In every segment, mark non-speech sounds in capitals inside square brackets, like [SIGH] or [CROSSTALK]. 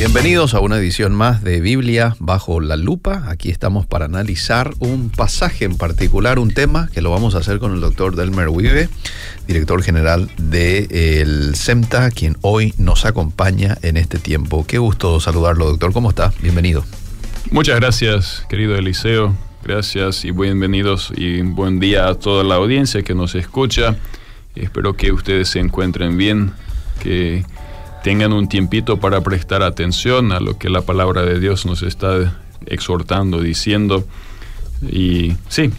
Bienvenidos a una edición más de Biblia bajo la lupa. Aquí estamos para analizar un pasaje en particular, un tema que lo vamos a hacer con el doctor Delmer Wive, director general del CEMTA, quien hoy nos acompaña en este tiempo. Qué gusto saludarlo, doctor. ¿Cómo está? Bienvenido. Muchas gracias, querido Eliseo. Gracias y bienvenidos y buen día a toda la audiencia que nos escucha. Espero que ustedes se encuentren bien, que tengan un tiempito para prestar atención a lo que la palabra de Dios nos está exhortando, diciendo. Y sí,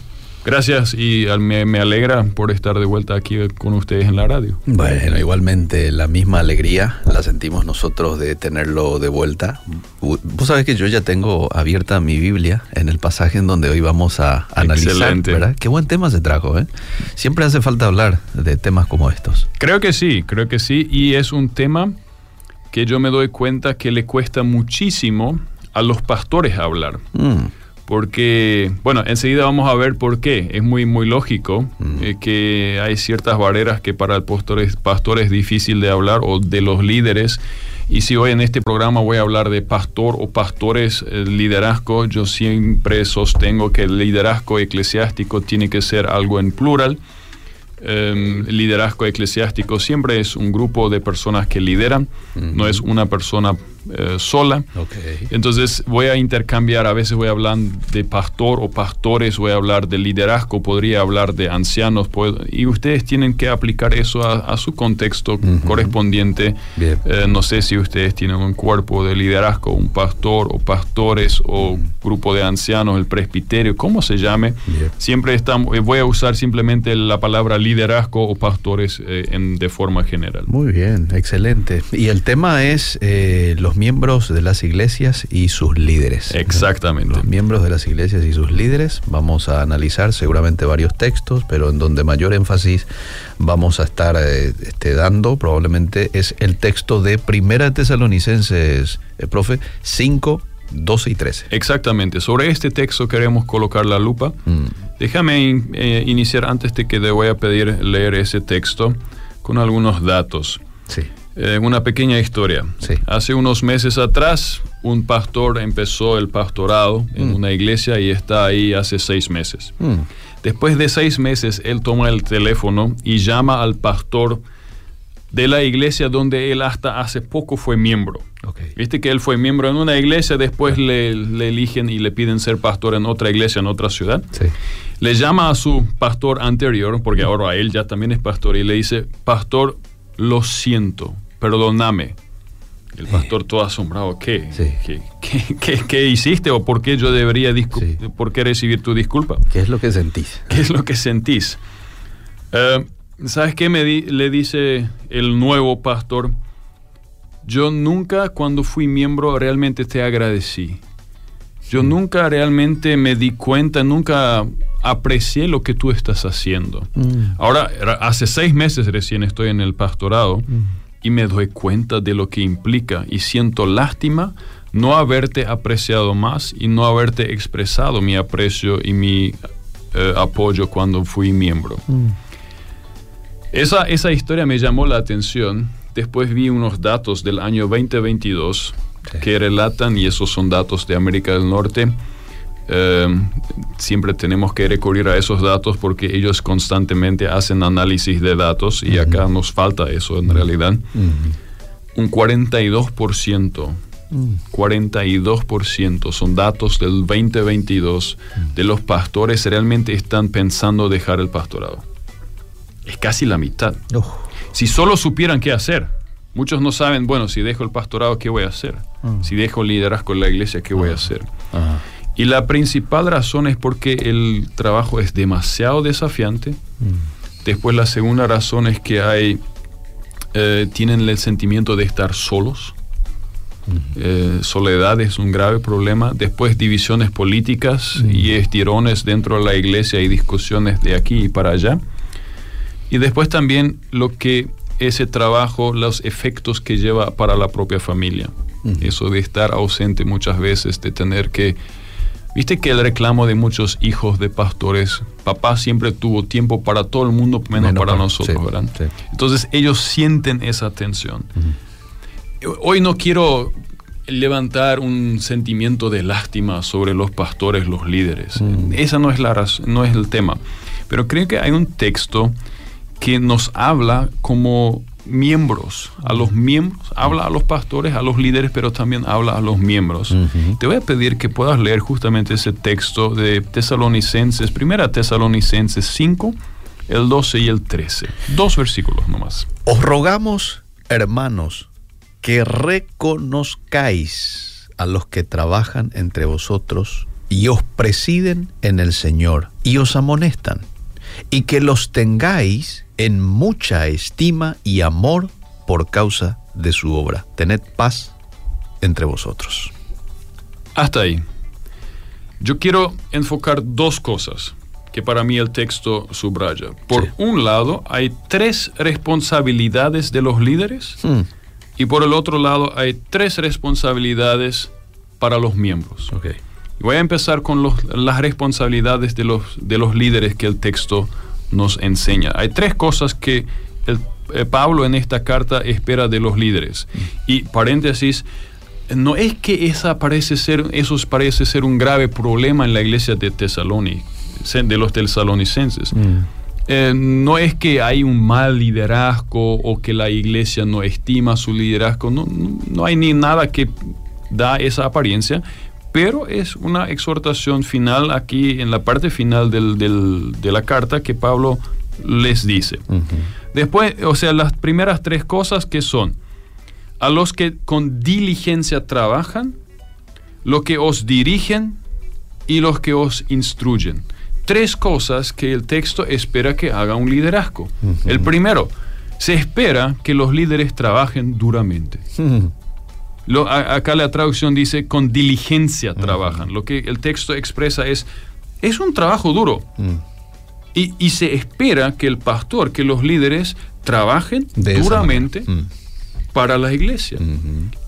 gracias y me, me, alegra por estar de vuelta aquí con ustedes en la radio. Bueno, igualmente la misma alegría la sentimos nosotros de tenerlo de vuelta. Vos sabés que yo ya tengo abierta mi Biblia en el pasaje en donde hoy vamos a analizar. Excelente. ¿verdad? Qué buen tema se trajo, ¿eh? Siempre hace falta hablar de temas como estos. Creo que sí, creo que sí. Y es un tema que yo me doy cuenta que le cuesta muchísimo a los pastores hablar. Mm. Porque, bueno, enseguida vamos a ver por qué. Es muy, muy lógico Mm. eh, que hay ciertas barreras que para el pastor es, pastor es difícil de hablar o de los líderes. Y si hoy en este programa voy a hablar de pastor o pastores, eh, liderazgo, yo siempre sostengo que el liderazgo eclesiástico tiene que ser algo en plural. Eh, liderazgo eclesiástico siempre es un grupo de personas que lideran, no es una persona eh, sola. Ok. Entonces voy a intercambiar, a veces voy a hablar de pastor o pastores, voy a hablar de liderazgo, podría hablar de ancianos, puedo- y ustedes tienen que aplicar eso a, a su contexto correspondiente. Eh, no sé si ustedes tienen un cuerpo de liderazgo, un pastor o pastores o grupo de ancianos, el presbiterio, como se llame. Bien. Siempre estamos, eh, voy a usar simplemente la palabra liderazgo o pastores eh, en- de forma general. Muy bien, excelente. Y el tema es eh, los miembros de las iglesias y sus líderes. Exactamente. Los miembros de las iglesias y sus líderes. Vamos a analizar seguramente varios textos, pero en donde mayor énfasis vamos a estar eh, este, dando probablemente es el texto de Primera de Tesalonicenses, eh, profe, 5, 12 y 13. Exactamente. Sobre este texto queremos colocar la lupa. Mm, Déjame in- eh, iniciar antes de que te voy a pedir leer ese texto con algunos datos. sí. Eh, una pequeña historia. Sí. Hace unos meses atrás, un pastor empezó el pastorado en Mm. una iglesia y está ahí hace seis meses. Mm, Después de seis meses, él toma el teléfono y llama al pastor de la iglesia donde él hasta hace poco fue miembro. Viste que él fue miembro en una iglesia, después le, le eligen y le piden ser pastor en otra iglesia, en otra ciudad. Sí. Le llama a su pastor anterior, porque ahora él ya también es pastor, y le dice, pastor, lo siento, perdóname. El pastor todo asombrado, ¿qué? Sí. ¿Qué, qué, qué- qué hiciste o por qué yo debería Sí. por qué recibir tu disculpa? ¿Qué es lo que sentís? ¿Qué es lo que sentís? Eh, ¿Sabes qué me di- le dice el nuevo pastor? Yo nunca cuando fui miembro realmente te agradecí. Yo nunca realmente me di cuenta, nunca aprecié lo que tú estás haciendo. Mm, Ahora, ra- hace seis meses recién estoy en el pastorado y me doy cuenta de lo que implica y siento lástima no haberte apreciado más y no haberte expresado mi aprecio y mi eh, apoyo cuando fui miembro. mm, Esa, esa historia me llamó la atención. Después vi unos datos del año 2022 Sí. que relatan, y esos son datos de América del Norte. Eh, siempre tenemos que recurrir a esos datos porque ellos constantemente hacen análisis de datos y acá nos falta eso en realidad. mm, Un 42%, mm. 42% son datos del 2022 de los pastores realmente están pensando dejar el pastorado. Es casi la mitad. Uf, Si solo supieran qué hacer. Muchos no saben, bueno, si dejo el pastorado, ¿qué voy a hacer? Mm. Si dejo liderazgo en la iglesia, ¿qué voy a hacer? ajá. Y la principal razón es porque el trabajo es demasiado desafiante. Mm, Después la segunda razón es que hay, eh, tienen el sentimiento de estar solos. Eh, soledad es un grave problema. Después divisiones políticas y estirones dentro de la iglesia y discusiones de aquí y para allá. Y después también lo que ese trabajo, los efectos que lleva para la propia familia. Eso de estar ausente muchas veces, de tener que... Viste que el reclamo de muchos hijos de pastores, papá siempre tuvo tiempo para todo el mundo, menos, Menos para para- nosotros, sí, ¿verdad? sí. Entonces ellos sienten esa tensión. Hoy no quiero levantar un sentimiento de lástima sobre los pastores, los líderes. Mm. Esa no es, la no es el tema. Pero creo que hay un texto que nos habla como miembros, a los miembros, habla a los pastores, a los líderes, pero también habla a los miembros. Te voy a pedir que puedas leer justamente ese texto de Tesalonicenses, primera Tesalonicenses 5, el 12 y el 13. Dos versículos nomás. Os rogamos, hermanos, que reconozcáis a los que trabajan entre vosotros y os presiden en el Señor y os amonestan, y que los tengáis en mucha estima y amor por causa de su obra. Tened paz entre vosotros. Hasta ahí. Yo quiero enfocar dos cosas que para mí el texto subraya. Por un lado, hay tres responsabilidades de los líderes. Hmm. Y por el otro lado hay tres responsabilidades para los miembros. Voy a empezar con las responsabilidades de los, de los líderes que el texto nos enseña. Hay tres cosas que el, eh, Pablo en esta carta espera de los líderes. Y paréntesis, no es que esa parece ser, eso parece ser un grave problema en la iglesia de Tesalónica, de los tesalonicenses. Mm. Eh, no es que hay un mal liderazgo o que la iglesia no estima su liderazgo, no, no, hay ni nada que da esa apariencia, pero es una exhortación final aquí en la parte final de la carta que Pablo les dice. Después, o sea, las primeras tres cosas que son, a los que con diligencia trabajan, los que os dirigen y los que os instruyen tres cosas que el texto espera que haga un liderazgo. El primero, se espera que los líderes trabajen duramente. Acá la traducción dice con diligencia trabajan. Lo que el texto expresa es, es un trabajo duro. y, se espera que el pastor, que los líderes trabajen duramente para la iglesia.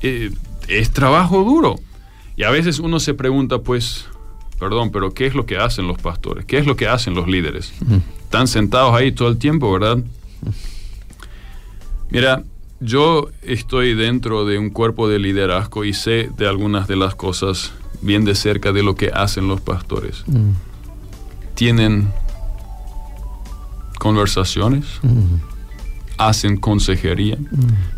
Eh, es trabajo duro. Y a veces uno se pregunta, pues, perdón, pero ¿qué es lo que hacen los pastores? ¿Qué es lo que hacen los líderes? Están sentados ahí todo el tiempo, ¿verdad? Mira, yo estoy dentro de un cuerpo de liderazgo y sé de algunas de las cosas bien de cerca de lo que hacen los pastores. Tienen conversaciones, hacen consejería.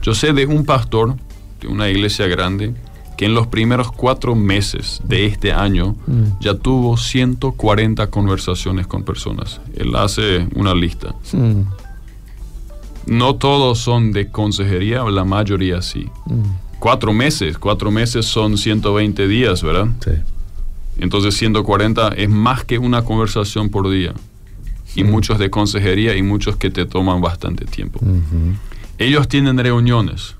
Yo sé de un pastor de una iglesia grande que en los primeros cuatro meses de este año mm. ya tuvo 140 conversaciones con personas. Él hace una lista. No todos son de consejería, la mayoría sí. Mm. Cuatro meses, cuatro meses son 120 días, ¿verdad? Sí. Entonces 140 es más que una conversación por día. Y muchos de consejería y muchos que te toman bastante tiempo. Ellos tienen reuniones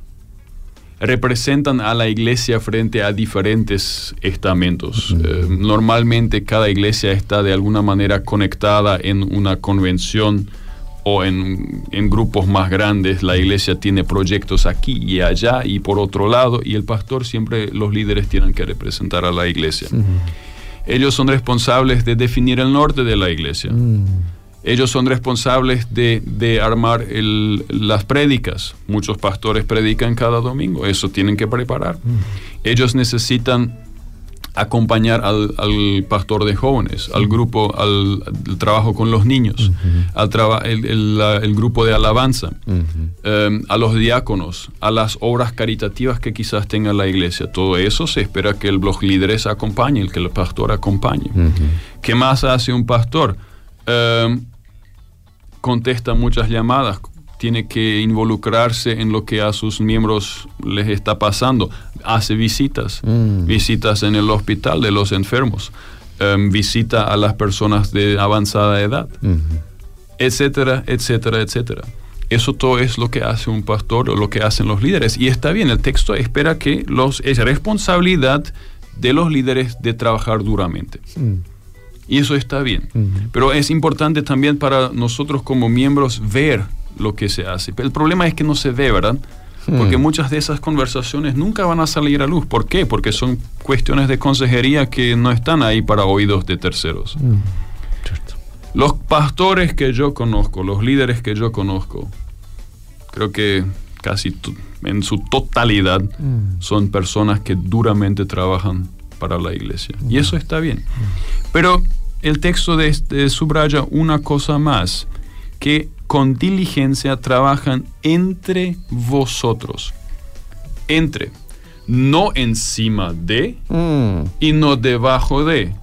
representan a la iglesia frente a diferentes estamentos. Eh, normalmente cada iglesia está de alguna manera conectada en una convención o en, grupos más grandes. La iglesia tiene proyectos aquí y allá y por otro lado, y el pastor siempre, los líderes tienen que representar a la iglesia. Ellos son responsables de definir el norte de la iglesia. Ellos son responsables de, armar las prédicas. Muchos pastores predican cada domingo, eso tienen que preparar. Mm. Ellos necesitan acompañar al, pastor de jóvenes, al grupo, al, trabajo con los niños, al el, grupo de alabanza, em, a los diáconos, a las obras caritativas que quizás tenga la iglesia. Todo eso se espera que los líderes acompañen, que el pastor acompañe. ¿Qué más hace un pastor? Em, contesta muchas llamadas, tiene que involucrarse en lo que a sus miembros les está pasando, hace visitas, mm. visitas en el hospital de los enfermos, em, visita a las personas de avanzada edad, etcétera, etcétera, etcétera. Eso todo es lo que hace un pastor o lo que hacen los líderes. Y está bien, el texto espera que los, es responsabilidad de los líderes de trabajar duramente. Mm. Y eso está bien. Pero es importante también para nosotros como miembros ver lo que se hace. El problema es que no se ve, ¿verdad? Porque muchas de esas conversaciones nunca van a salir a luz. ¿Por qué? Porque son cuestiones de consejería que no están ahí para oídos de terceros. Los pastores que yo conozco, los líderes que yo conozco, creo que casi en su totalidad mm. son personas que duramente trabajan para la iglesia. Y eso está bien. Pero el texto de este subraya una cosa más, que con diligencia trabajan entre vosotros. Entre, no encima de mm. y no debajo de.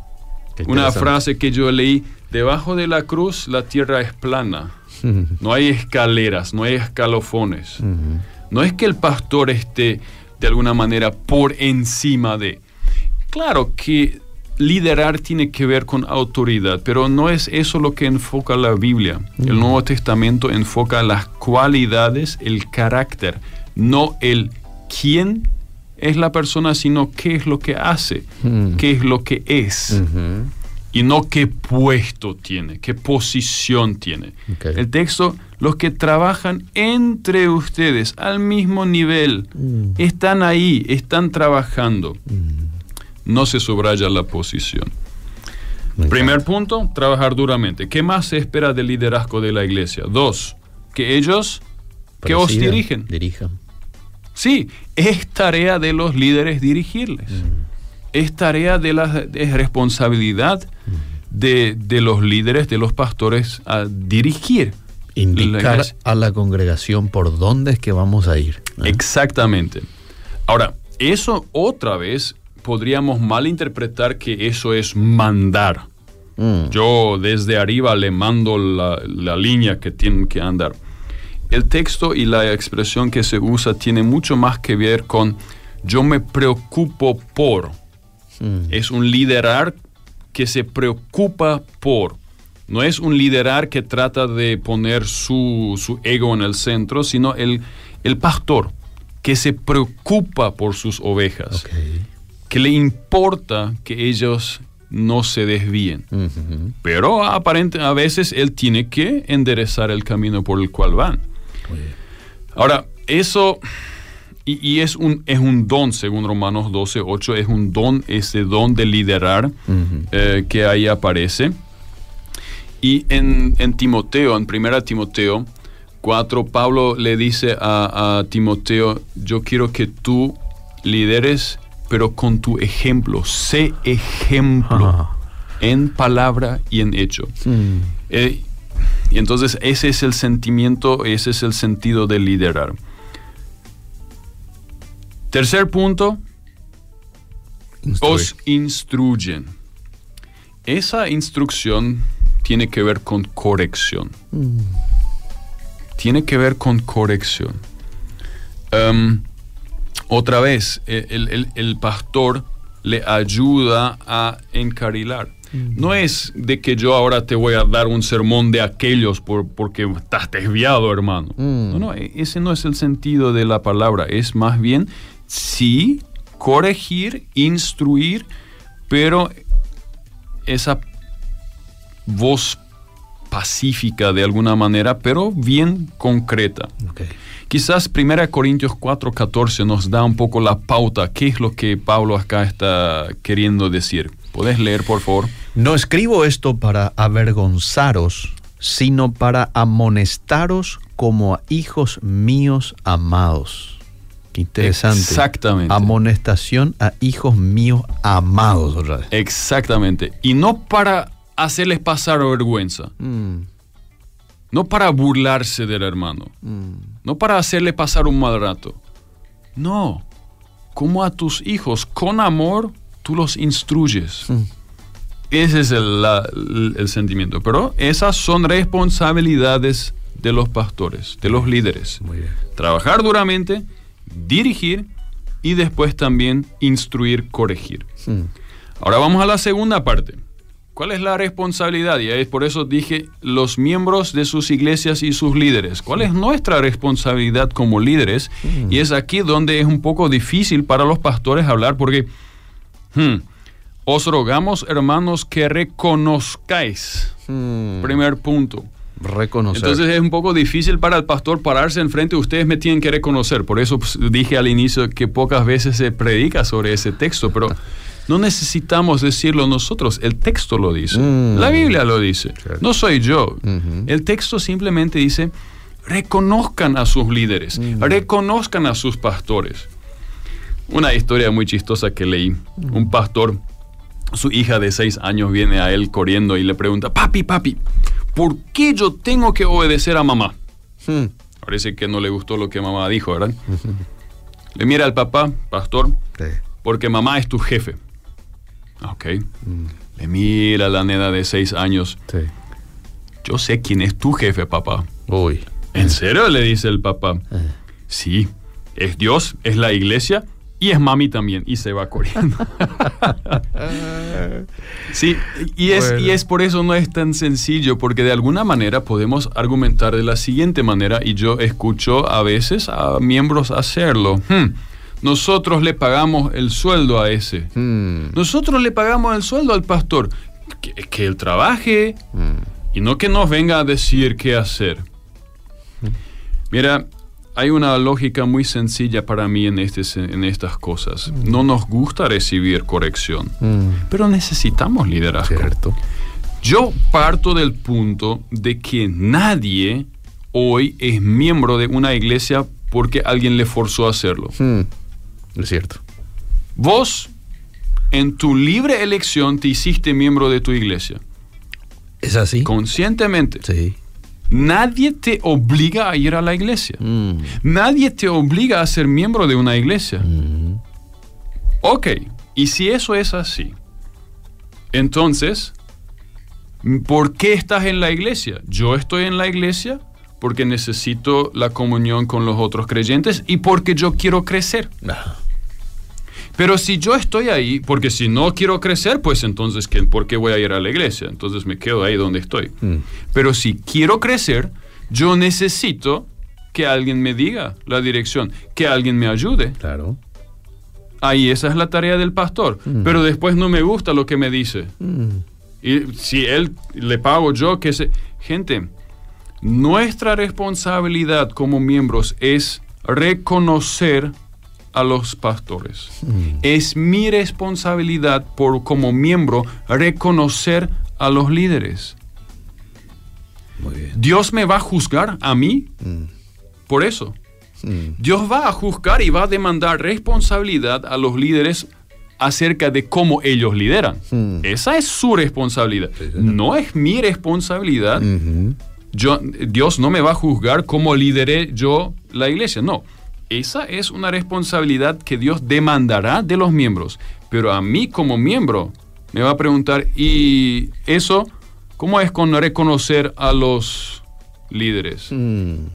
Una frase que yo leí, debajo de la cruz la tierra es plana. [LAUGHS] No hay escaleras, no hay escalofones. No es que el pastor esté de alguna manera por encima de. Claro que liderar tiene que ver con autoridad, pero no es eso lo que enfoca la Biblia. El Nuevo Testamento enfoca las cualidades, el carácter, no el quién es la persona, sino qué es lo que hace, qué es lo que es. Y no qué puesto tiene, qué posición tiene. El texto, los que trabajan entre ustedes al mismo nivel, mm. están ahí, están trabajando. Mm no se subraya la posición. Primer punto, trabajar duramente. ¿Qué más se espera del liderazgo de la iglesia? Dos, que ellos que os dirigen. Dirijan. Sí, es tarea de los líderes dirigirles. Mm. Es tarea de la responsabilidad mm. de, los líderes, de los pastores a dirigir. Indicar a la congregación por dónde es que vamos a ir. Exactamente. Ahora, eso otra vez podríamos malinterpretar que eso es mandar. Mm. Yo desde arriba le mando la, línea que tienen que andar. El texto y la expresión que se usa tiene mucho más que ver con yo me preocupo por. Mm. Es un liderar que se preocupa por. No es un liderar que trata de poner su, ego en el centro, sino el, el pastor que se preocupa por sus ovejas que le importa que ellos no se desvíen. Pero aparente, a veces él tiene que enderezar el camino por el cual van. Ahora, eso, y, es, un, es un don, según Romanos 12, 8, es un don, ese don de liderar eh, que ahí aparece. Y en, Timoteo, en 1 Timoteo 4, Pablo le dice a, a Timoteo, yo quiero que tú lideres pero con tu ejemplo. Sé ejemplo en palabra y en hecho. Eh, y entonces ese es el sentimiento, ese es el sentido de liderar. Tercer punto, os instruyen. Esa instrucción tiene que ver con corrección. Mm. Tiene que ver con corrección. Um, otra vez, eh, el, pastor le ayuda a encarilar. No es de que yo ahora te voy a dar un sermón de aquellos por, porque estás desviado, hermano. Mm. No, no, e, ese no es el sentido de la palabra. Es más bien, sí, corregir, instruir, pero esa voz pacífica de alguna manera, pero bien concreta. Quizás 1 Corintios 4:14 nos da un poco la pauta, qué es lo que Pablo acá está queriendo decir. ¿Puedes leer, por favor? No escribo esto para avergonzaros, sino para amonestaros como a hijos míos amados. Qué interesante. Exactamente. Amonestación a hijos míos amados. Exactamente. Y no para hacerles pasar vergüenza. Mm. No para burlarse del hermano. Mm. No para hacerle pasar un mal rato. No. Como a tus hijos, con amor, tú los instruyes. Mm. Ese es el, sentimiento. Pero esas son responsabilidades de los pastores, de los líderes. Trabajar duramente, dirigir y después también instruir, corregir. Ahora vamos a la segunda parte. ¿Cuál es la responsabilidad? Y es por eso dije los miembros de sus iglesias y sus líderes. ¿Cuál es nuestra responsabilidad como líderes? Mm. Y es aquí donde es un poco difícil para los pastores hablar porque hmm, os rogamos, hermanos, que reconozcáis. Mm. Primer punto. Reconocer. Entonces es un poco difícil para el pastor pararse enfrente. Ustedes me tienen que reconocer. Por eso pues, dije al inicio que pocas veces se predica sobre ese texto, pero [LAUGHS] no necesitamos decirlo nosotros, el texto lo dice, mm. la Biblia lo dice, no soy yo. El texto simplemente dice, reconozcan a sus líderes, Mm. reconozcan a sus pastores. Una historia muy chistosa que leí. Mm. Un pastor, su hija de seis años viene a él corriendo y le pregunta, papi, papi, ¿por qué yo tengo que obedecer a mamá? Hmm. Parece que no le gustó lo que mamá dijo, ¿verdad? Le mira al papá, pastor, Sí. porque mamá es tu jefe. Ok. Mm. Le mira a la nena de seis años. Sí. Yo sé quién es tu jefe, papá. Uy. ¿En serio? Le dice el papá. Eh. Sí, es Dios, es la iglesia y es mami también. Y se va corriendo. [LAUGHS] sí, y es, Bueno. y es por eso no es tan sencillo, porque de alguna manera podemos argumentar de la siguiente manera, y yo escucho a veces a miembros hacerlo. Hmm, nosotros le pagamos el sueldo a ese. Hmm. Nosotros le pagamos el sueldo al pastor. Que, que él trabaje Hmm. y no que nos venga a decir qué hacer. Mira, hay una lógica muy sencilla para mí en, este, en estas cosas. No nos gusta recibir corrección, Hmm. pero necesitamos liderazgo. Cierto. Yo parto del punto de que nadie hoy es miembro de una iglesia porque alguien le forzó a hacerlo. Es cierto. Vos, en tu libre elección, te hiciste miembro de tu iglesia. ¿Es así? Conscientemente. Sí. Nadie te obliga a ir a la iglesia. Hmm. Nadie te obliga a ser miembro de una iglesia. Hmm. Ok, y si eso es así, entonces, ¿por qué estás en la iglesia? Yo estoy en la iglesia porque necesito la comunión con los otros creyentes y porque yo quiero crecer. Ah. Pero si yo estoy ahí, porque si no quiero crecer, pues entonces, ¿qué- ¿por qué voy a ir a la iglesia? Entonces me quedo ahí donde estoy. Hmm. Pero si quiero crecer, yo necesito que alguien me diga la dirección, que alguien me ayude. Claro. Ahí esa es la tarea del pastor. Pero después no me gusta lo que me dice. Hmm. Y si él le pago yo, que se... Gente, nuestra responsabilidad como miembros es reconocer a los pastores. Es mi responsabilidad por como miembro reconocer a los líderes. Muy bien. Dios me va a juzgar a mí Hmm. por eso. Hmm. Dios va a juzgar y va a demandar responsabilidad a los líderes acerca de cómo ellos lideran. Esa es su responsabilidad. No es mi responsabilidad. Yo, Dios no me va a juzgar cómo lideré yo la iglesia. No. Esa es una responsabilidad que Dios demandará de los miembros. Pero a mí como miembro me va a preguntar, ¿y eso cómo es con reconocer a los líderes? Hmm.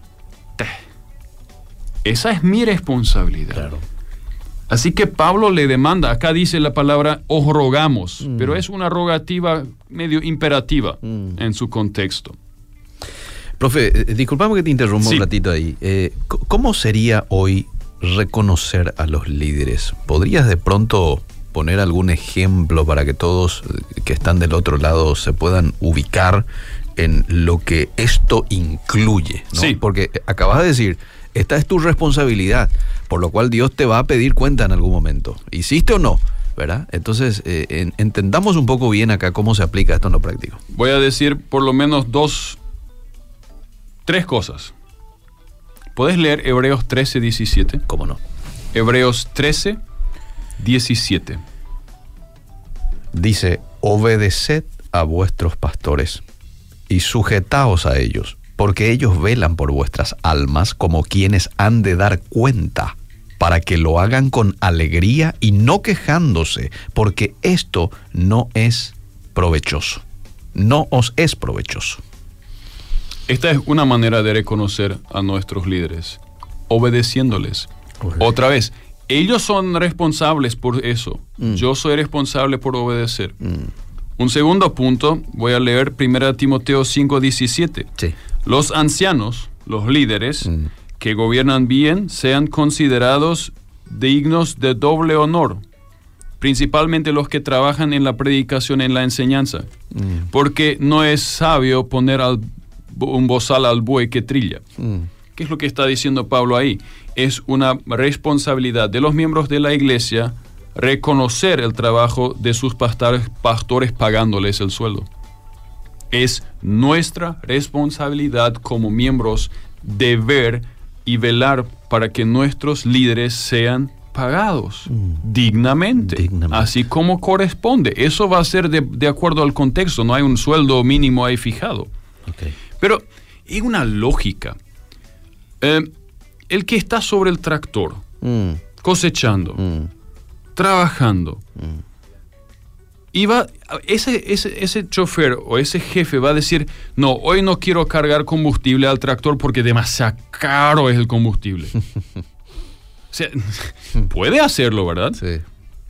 Esa es mi responsabilidad. Claro. Así que Pablo le demanda, acá dice la palabra os rogamos, pero es una rogativa medio imperativa Mm. en su contexto. Profe, eh, disculpame que te interrumpa Sí. un ratito ahí. Eh, ¿Cómo sería hoy reconocer a los líderes? ¿Podrías de pronto poner algún ejemplo para que todos eh, que están del otro lado se puedan ubicar en lo que esto incluye? ¿no? Sí. Porque eh, acabas de decir, esta es tu responsabilidad, por lo cual Dios te va a pedir cuenta en algún momento. ¿Hiciste o no? ¿Verdad? Entonces, eh, en- entendamos un poco bien acá cómo se aplica esto en lo práctico. Voy a decir por lo menos dos, tres cosas. ¿Puedes leer Hebreos 13, 17? ¿Cómo no? Hebreos 13, 17. Dice, obedeced a vuestros pastores y sujetaos a ellos, porque ellos velan por vuestras almas como quienes han de dar cuenta, para que lo hagan con alegría y no quejándose, porque esto no es provechoso. No os es provechoso. Esta es una manera de reconocer a nuestros líderes, obedeciéndoles. Otra vez, ellos son responsables por eso. Mm. Yo soy responsable por obedecer. Un segundo punto, voy a leer 1 Timoteo 5, 17. Sí. Los ancianos, los líderes Mm. que gobiernan bien, sean considerados dignos de doble honor, principalmente los que trabajan en la predicación, en la enseñanza, Mm. porque no es sabio poner al- un bozal al buey que trilla. Mm. ¿Qué es lo que está diciendo Pablo ahí? Es una responsabilidad de los miembros de la iglesia reconocer el trabajo de sus pastores, pastores pagándoles el sueldo. Es nuestra responsabilidad como miembros deber y velar para que nuestros líderes sean pagados Mm. dignamente, Dignamente. así como corresponde. Eso va a ser de, de acuerdo al contexto, no hay un sueldo mínimo ahí fijado. Pero hay una lógica. Eh, el que está sobre el tractor, Mm, cosechando, mm, trabajando, mm. y va, ese, ese, ese chofer o ese jefe va a decir, no, hoy no quiero cargar combustible al tractor porque demasiado caro es el combustible. [LAUGHS] o sea, [LAUGHS] puede hacerlo, ¿verdad? Sí.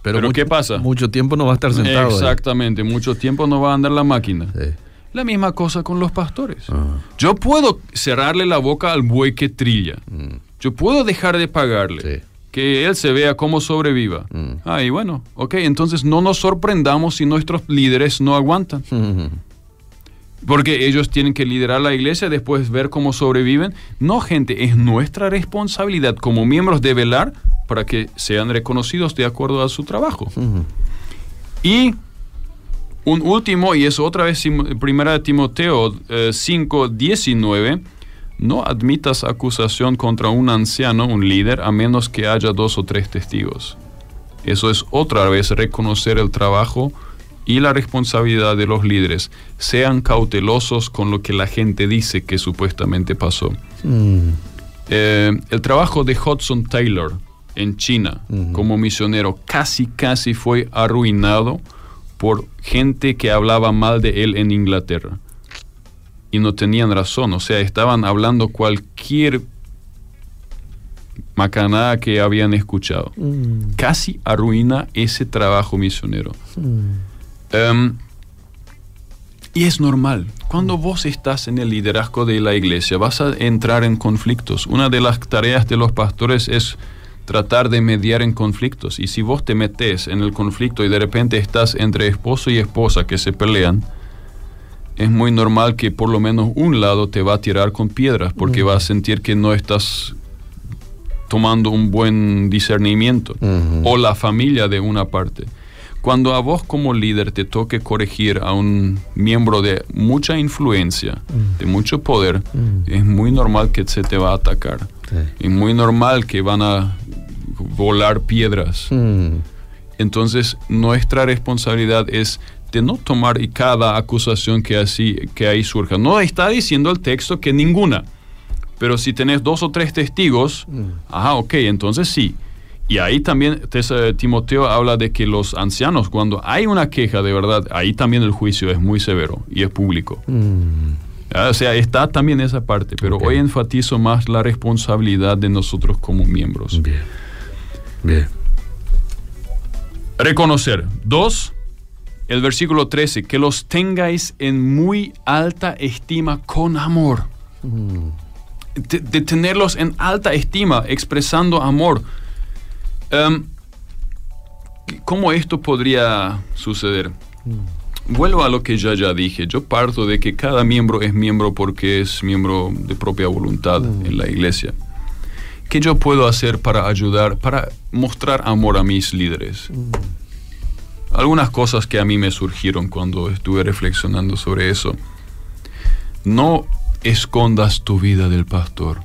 Pero mucho- ¿qué pasa? Mucho tiempo no va a estar sentado. ahí. Exactamente, mucho tiempo no va a andar la máquina. Sí. La misma cosa con los pastores. Ah, Yo puedo cerrarle la boca al buey que trilla. mm, Yo puedo dejar de pagarle. Sí. Que él se vea cómo sobreviva. Mm. Ah, y bueno, ok, entonces no nos sorprendamos si nuestros líderes no aguantan. [LAUGHS] Porque ellos tienen que liderar la iglesia, después ver cómo sobreviven. No, gente, es nuestra responsabilidad como miembros de velar para que sean reconocidos de acuerdo a su trabajo. Y un último, y es otra vez primera de Timoteo eh, 5, 19, no admitas acusación contra un anciano, un líder, a menos que haya dos o tres testigos. Eso es otra vez reconocer el trabajo y la responsabilidad de los líderes. Sean cautelosos con lo que la gente dice que supuestamente pasó. Mm, Eh, el trabajo de Hudson Taylor en China como misionero casi casi fue arruinado por gente que hablaba mal de él en Inglaterra. Y no tenían razón, o sea, estaban hablando cualquier macanada que habían escuchado. mm, Casi arruina ese trabajo misionero. mm. Em, y es normal. Cuando vos estás en el liderazgo de la iglesia, vas a entrar en conflictos. Una de las tareas de los pastores es tratar de mediar en conflictos. Y si vos te metes en el conflicto y de repente estás entre esposo y esposa que se pelean, es muy normal que por lo menos un lado te va a tirar con piedras porque va a sentir que no estás tomando un buen discernimiento Ujú. o la familia de una parte. Cuando a vos como líder te toque corregir a un miembro de mucha influencia, de mucho poder, Mm. es muy normal que se te va a atacar. Sí. Es muy normal que van a volar piedras. Mm, Entonces, nuestra responsabilidad es de no tomar y cada acusación que, así, que ahí surja. No está diciendo el texto que ninguna, pero si tenés dos o tres testigos, Mm. ajá, ok, entonces sí. Y ahí también eh, Timoteo habla de que los ancianos, cuando hay una queja de verdad, ahí también el juicio es muy severo y es público. mm. Ah, O sea, está también esa parte, pero hoy enfatizo más la responsabilidad de nosotros como miembros. Bien. Bien. Reconocer. Dos, el versículo 13, que los tengáis en muy alta estima con amor. Mm, De, de tenerlos en alta estima, expresando amor. Em, ¿Cómo esto podría suceder? Vuelvo a lo que ya ya dije. Yo parto de que cada miembro es miembro porque es miembro de propia voluntad en la iglesia. ¿Qué yo puedo hacer para ayudar, para mostrar amor a mis líderes? Algunas cosas que a mí me surgieron cuando estuve reflexionando sobre eso. No escondas tu vida del pastor.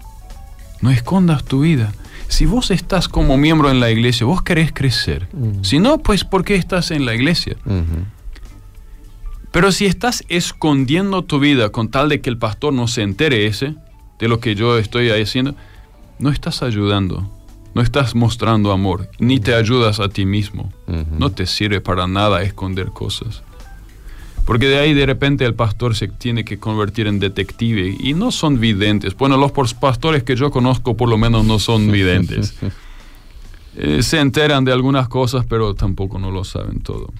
No escondas tu vida. Si vos estás como miembro en la iglesia, vos querés crecer. Mm. Si no, pues ¿por qué estás en la iglesia? Pero si estás escondiendo tu vida con tal de que el pastor no se entere ese de lo que yo estoy haciendo, no estás ayudando, no estás mostrando amor, ni te ayudas a ti mismo. No te sirve para nada esconder cosas. Porque de ahí de repente el pastor se tiene que convertir en detective y no son videntes. Bueno, los pastores que yo conozco por lo menos no son videntes. [LAUGHS] Eh, se enteran de algunas cosas, pero tampoco no lo saben todo.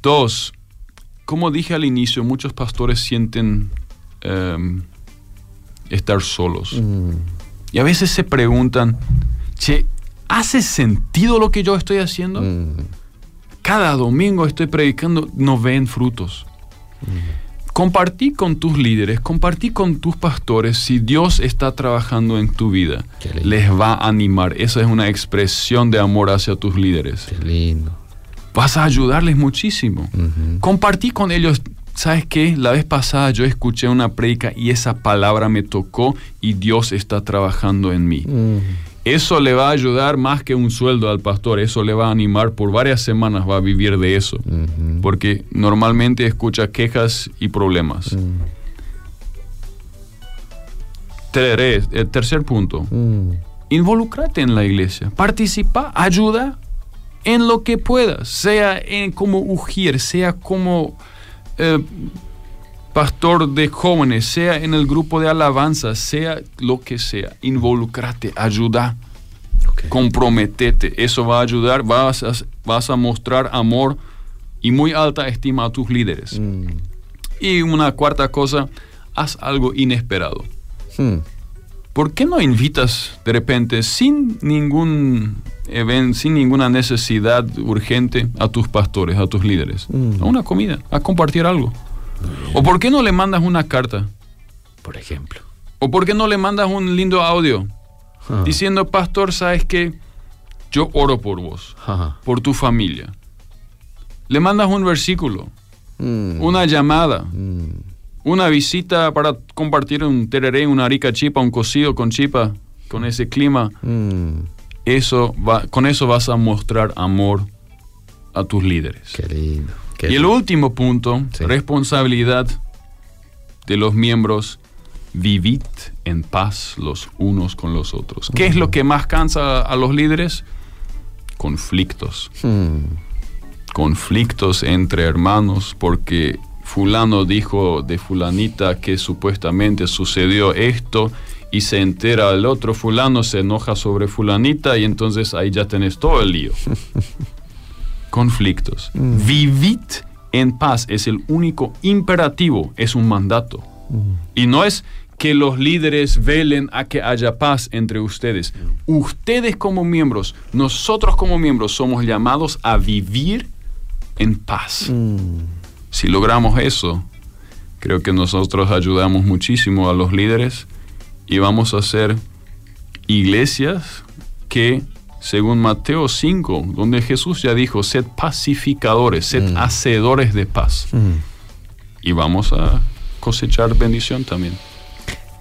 Dos, como dije al inicio, muchos pastores sienten em, estar solos. Mm, Y a veces se preguntan, che, ¿hace sentido lo que yo estoy haciendo? mm, Cada domingo estoy predicando, no ven frutos. Compartí con tus líderes, compartí con tus pastores si Dios está trabajando en tu vida. Les va a animar. Esa es una expresión de amor hacia tus líderes. Qué lindo. Vas a ayudarles muchísimo. Compartí con ellos ¿sabes qué? La vez pasada yo escuché una predica y esa palabra me tocó y Dios está trabajando en mí. Mm. Eso le va a ayudar más que un sueldo al pastor, eso le va a animar por varias semanas, va a vivir de eso, porque normalmente escucha quejas y problemas. Mm. el tercer punto, mm. involucrate en la iglesia, participa, ayuda en lo que puedas, sea en como ugir, sea como eh, pastor de jóvenes, sea en el grupo de alabanza, sea lo que sea, involucrate, ayuda, comprometete. Eso va a ayudar, vas a, vas a mostrar amor y muy alta estima a tus líderes. Mm. Y una cuarta cosa, haz algo inesperado. Hmm. ¿Por qué no invitas de repente, sin ningún evento, sin ninguna necesidad urgente, a tus pastores, a tus líderes, mm. a una comida, a compartir algo? ¿O por qué no le mandas una carta? Por ejemplo. ¿O por qué no le mandas un lindo audio ah. diciendo, pastor, sabes que yo oro por vos, por tu familia? Le mandas un versículo, mm. una llamada, mm. Una visita para compartir un tereré, una rica chipa, un cocido con chipa, con ese clima. Mm. Eso va, con eso vas a mostrar amor a tus líderes. Qué lindo y el último punto, responsabilidad de los miembros, vivid en paz los unos con los otros. ¿Qué es lo que más cansa a los líderes? Conflictos. Hmm. Conflictos entre hermanos porque fulano dijo de fulanita que supuestamente sucedió esto y se entera el otro fulano, se enoja sobre fulanita y entonces ahí ya tenés todo el lío. [LAUGHS] conflictos. Mm. Vivid en paz es el único imperativo, es un mandato. Mm. Y no es que los líderes velen a que haya paz entre ustedes. Ustedes como miembros, nosotros como miembros somos llamados a vivir en paz. Mm. Si logramos eso, creo que nosotros ayudamos muchísimo a los líderes y vamos a ser iglesias que según Mateo 5, donde Jesús ya dijo, sed pacificadores, sed mm. hacedores de paz. Mm. Y vamos a cosechar bendición también.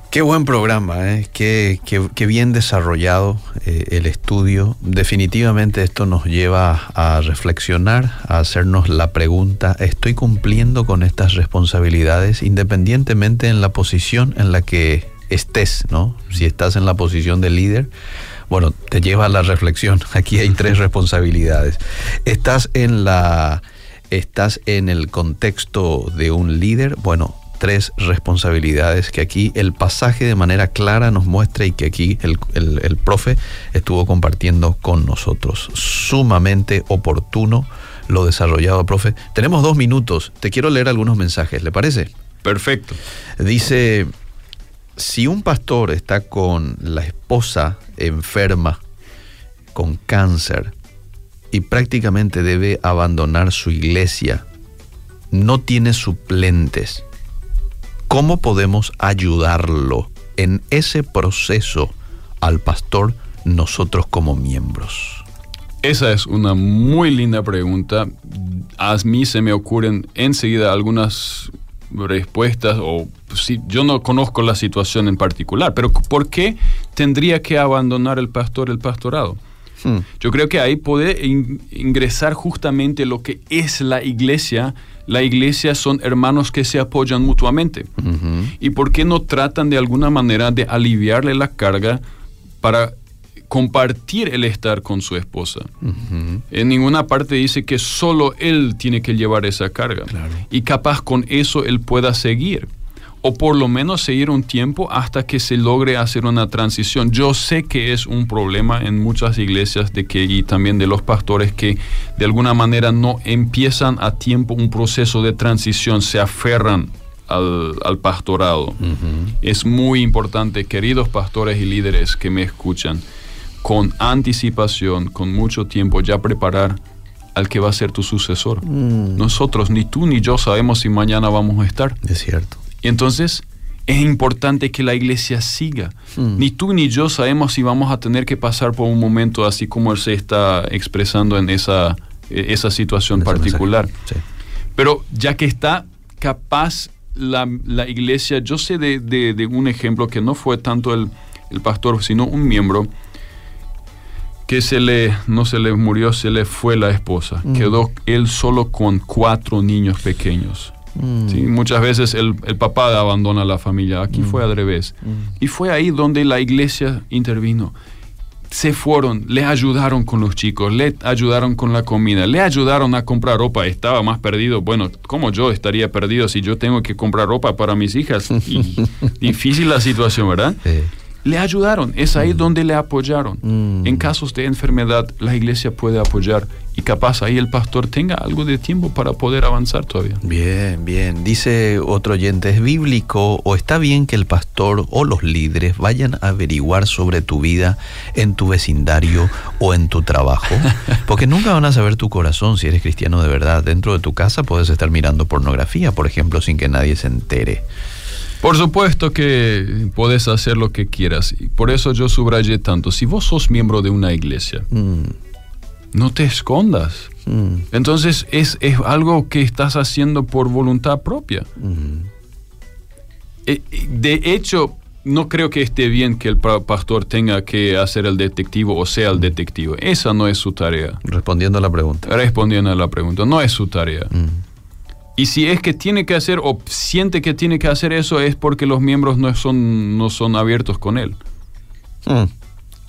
Qué buen programa, ¿eh? qué, bien desarrollado eh, el estudio. Definitivamente esto nos lleva a reflexionar, a hacernos la pregunta, ¿estoy cumpliendo con estas responsabilidades independientemente en la posición en la que estés, ¿no? Si estás en la posición de líder, bueno, te lleva a la reflexión. [LAUGHS] Aquí hay tres responsabilidades. Estás en la estás en el contexto de un líder, bueno, tres responsabilidades que aquí el pasaje de manera clara nos muestra y que aquí el, el, profe estuvo compartiendo con nosotros. Sumamente oportuno lo desarrollado, profe. Tenemos dos minutos. Te quiero leer algunos mensajes, ¿le parece? Perfecto. Dice, si un pastor está con la esposa enferma, con cáncer, y prácticamente debe abandonar su iglesia, no tiene suplentes, ¿cómo podemos ayudarlo en ese proceso al pastor nosotros como miembros? Esa es una muy linda pregunta. A mí se me ocurren enseguida algunas respuestas o si yo no conozco la situación en particular, pero ¿por qué tendría que abandonar el pastor el pastorado? Hmm. Yo creo que ahí puede ingresar justamente lo que es la iglesia. La iglesia son hermanos que se apoyan mutuamente. ¿Y por qué no tratan de alguna manera de aliviarle la carga para compartir el estar con su esposa. En ninguna parte dice que solo él tiene que llevar esa carga. Y capaz con eso él pueda seguir. O por lo menos seguir un tiempo hasta que se logre hacer una transición. Yo sé que es un problema en muchas iglesias de que, y también de los pastores que de alguna manera no empiezan a tiempo un proceso de transición, se aferran al, pastorado. Es muy importante, queridos pastores y líderes que me escuchan, con anticipación, con mucho tiempo, ya preparar al que va a ser tu sucesor. Mm. Nosotros, ni tú ni yo sabemos si mañana vamos a estar. Es cierto. Y entonces es importante que la iglesia siga. Mm. Ni tú ni yo sabemos si vamos a tener que pasar por un momento así como él se está expresando en esa, e, esa situación particular. Pero ya que está capaz la, la iglesia, yo sé de, de- de un ejemplo que no fue tanto el, el pastor, sino un miembro que se le, no se le murió, se le fue la esposa. Quedó él solo con cuatro niños pequeños. Mm. Sí, muchas veces el, el papá abandona la familia. Aquí fue al revés. Y fue ahí donde la iglesia intervino. Se fueron, le ayudaron con los chicos, le ayudaron con la comida, le ayudaron a comprar ropa. Estaba más perdido. Bueno, ¿cómo yo estaría perdido si yo tengo que comprar ropa para mis hijas? Y [LAUGHS] difícil la situación, ¿verdad? Sí. Le ayudaron, es ahí donde le apoyaron. Mm. En casos de enfermedad, la iglesia puede apoyar y capaz ahí el pastor tenga algo de tiempo para poder avanzar todavía. Bien, bien. Dice otro oyente, ¿es bíblico o está bien que el pastor o los líderes vayan a averiguar sobre tu vida en tu vecindario o en tu trabajo? [LAUGHS] Porque nunca van a saber tu corazón si eres cristiano de verdad. Dentro de tu casa puedes estar mirando pornografía, por ejemplo, sin que nadie se entere. Por supuesto que puedes hacer lo que quieras. Por eso yo subrayé tanto. Si vos sos miembro de una iglesia, Mm, no te escondas. mm, Entonces es, es algo que estás haciendo por voluntad propia. mm. Eh, eh, De hecho, no creo que esté bien que el pa- pastor tenga que hacer el detectivo o sea el detectivo. Esa no es su tarea. Respondiendo a la pregunta. Respondiendo a la pregunta, no es su tarea. Y si es que tiene que hacer o siente que tiene que hacer eso es porque los miembros no son, no son abiertos con él. mm.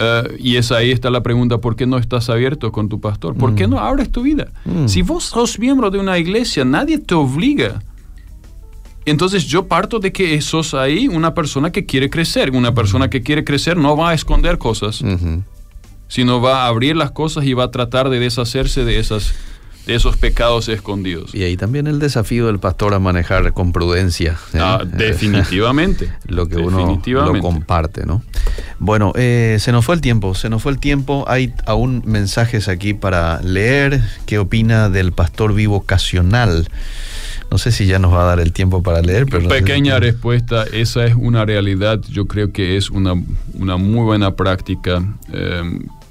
Eh, y es ahí está la pregunta, ¿por qué no estás abierto con tu pastor? ¿Por qué no abres tu vida? Mm. Si vos sos miembro de una iglesia, nadie te obliga. Entonces yo parto de que sos ahí una persona que quiere crecer. Una persona que quiere crecer no va a esconder cosas, sino va a abrir las cosas y va a tratar de deshacerse de, esas, de esos pecados escondidos. Y ahí también el desafío del pastor a manejar con prudencia. ¿eh? Ah, definitivamente. [LAUGHS] lo que uno lo comparte, ¿no? Bueno, eh, se nos fue el tiempo, se nos fue el tiempo. Hay aún mensajes aquí para leer. ¿Qué opina del pastor bivocacional? No sé si ya nos va a dar el tiempo para leer, pero... no sé Pequeña si- respuesta, esa es una realidad, yo creo que es una, una muy buena práctica, eh,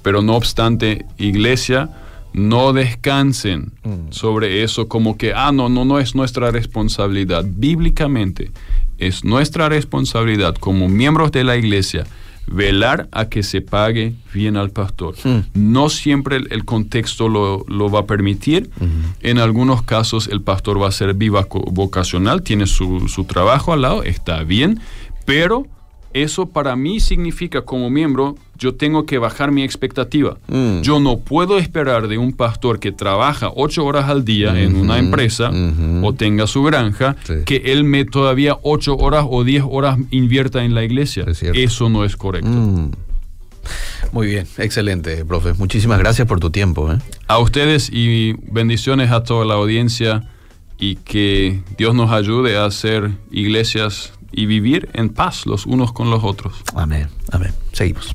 pero no obstante, iglesia, no descansen Mm. sobre eso como que, ah, no, no, no es nuestra responsabilidad. Bíblicamente, es nuestra responsabilidad como miembros de la iglesia velar a que se pague bien al pastor. Mm. No siempre el, el contexto lo, lo va a permitir. En algunos casos el pastor va a ser viva vocacional, tiene su, su trabajo al lado, está bien, pero eso para mí significa como miembro, yo tengo que bajar mi expectativa. Mm. Yo no puedo esperar de un pastor que trabaja ocho horas al día en una Ujú, empresa ujú. o tenga su granja, Sí. que él me todavía ocho horas o diez horas invierta en la iglesia. Es. Eso no es correcto. Mm. Muy bien, excelente, profe. Muchísimas gracias por tu tiempo. ¿eh? A ustedes y bendiciones a toda la audiencia y que Dios nos ayude a hacer iglesias y vivir en paz los unos con los otros. Amén, amén. Seguimos.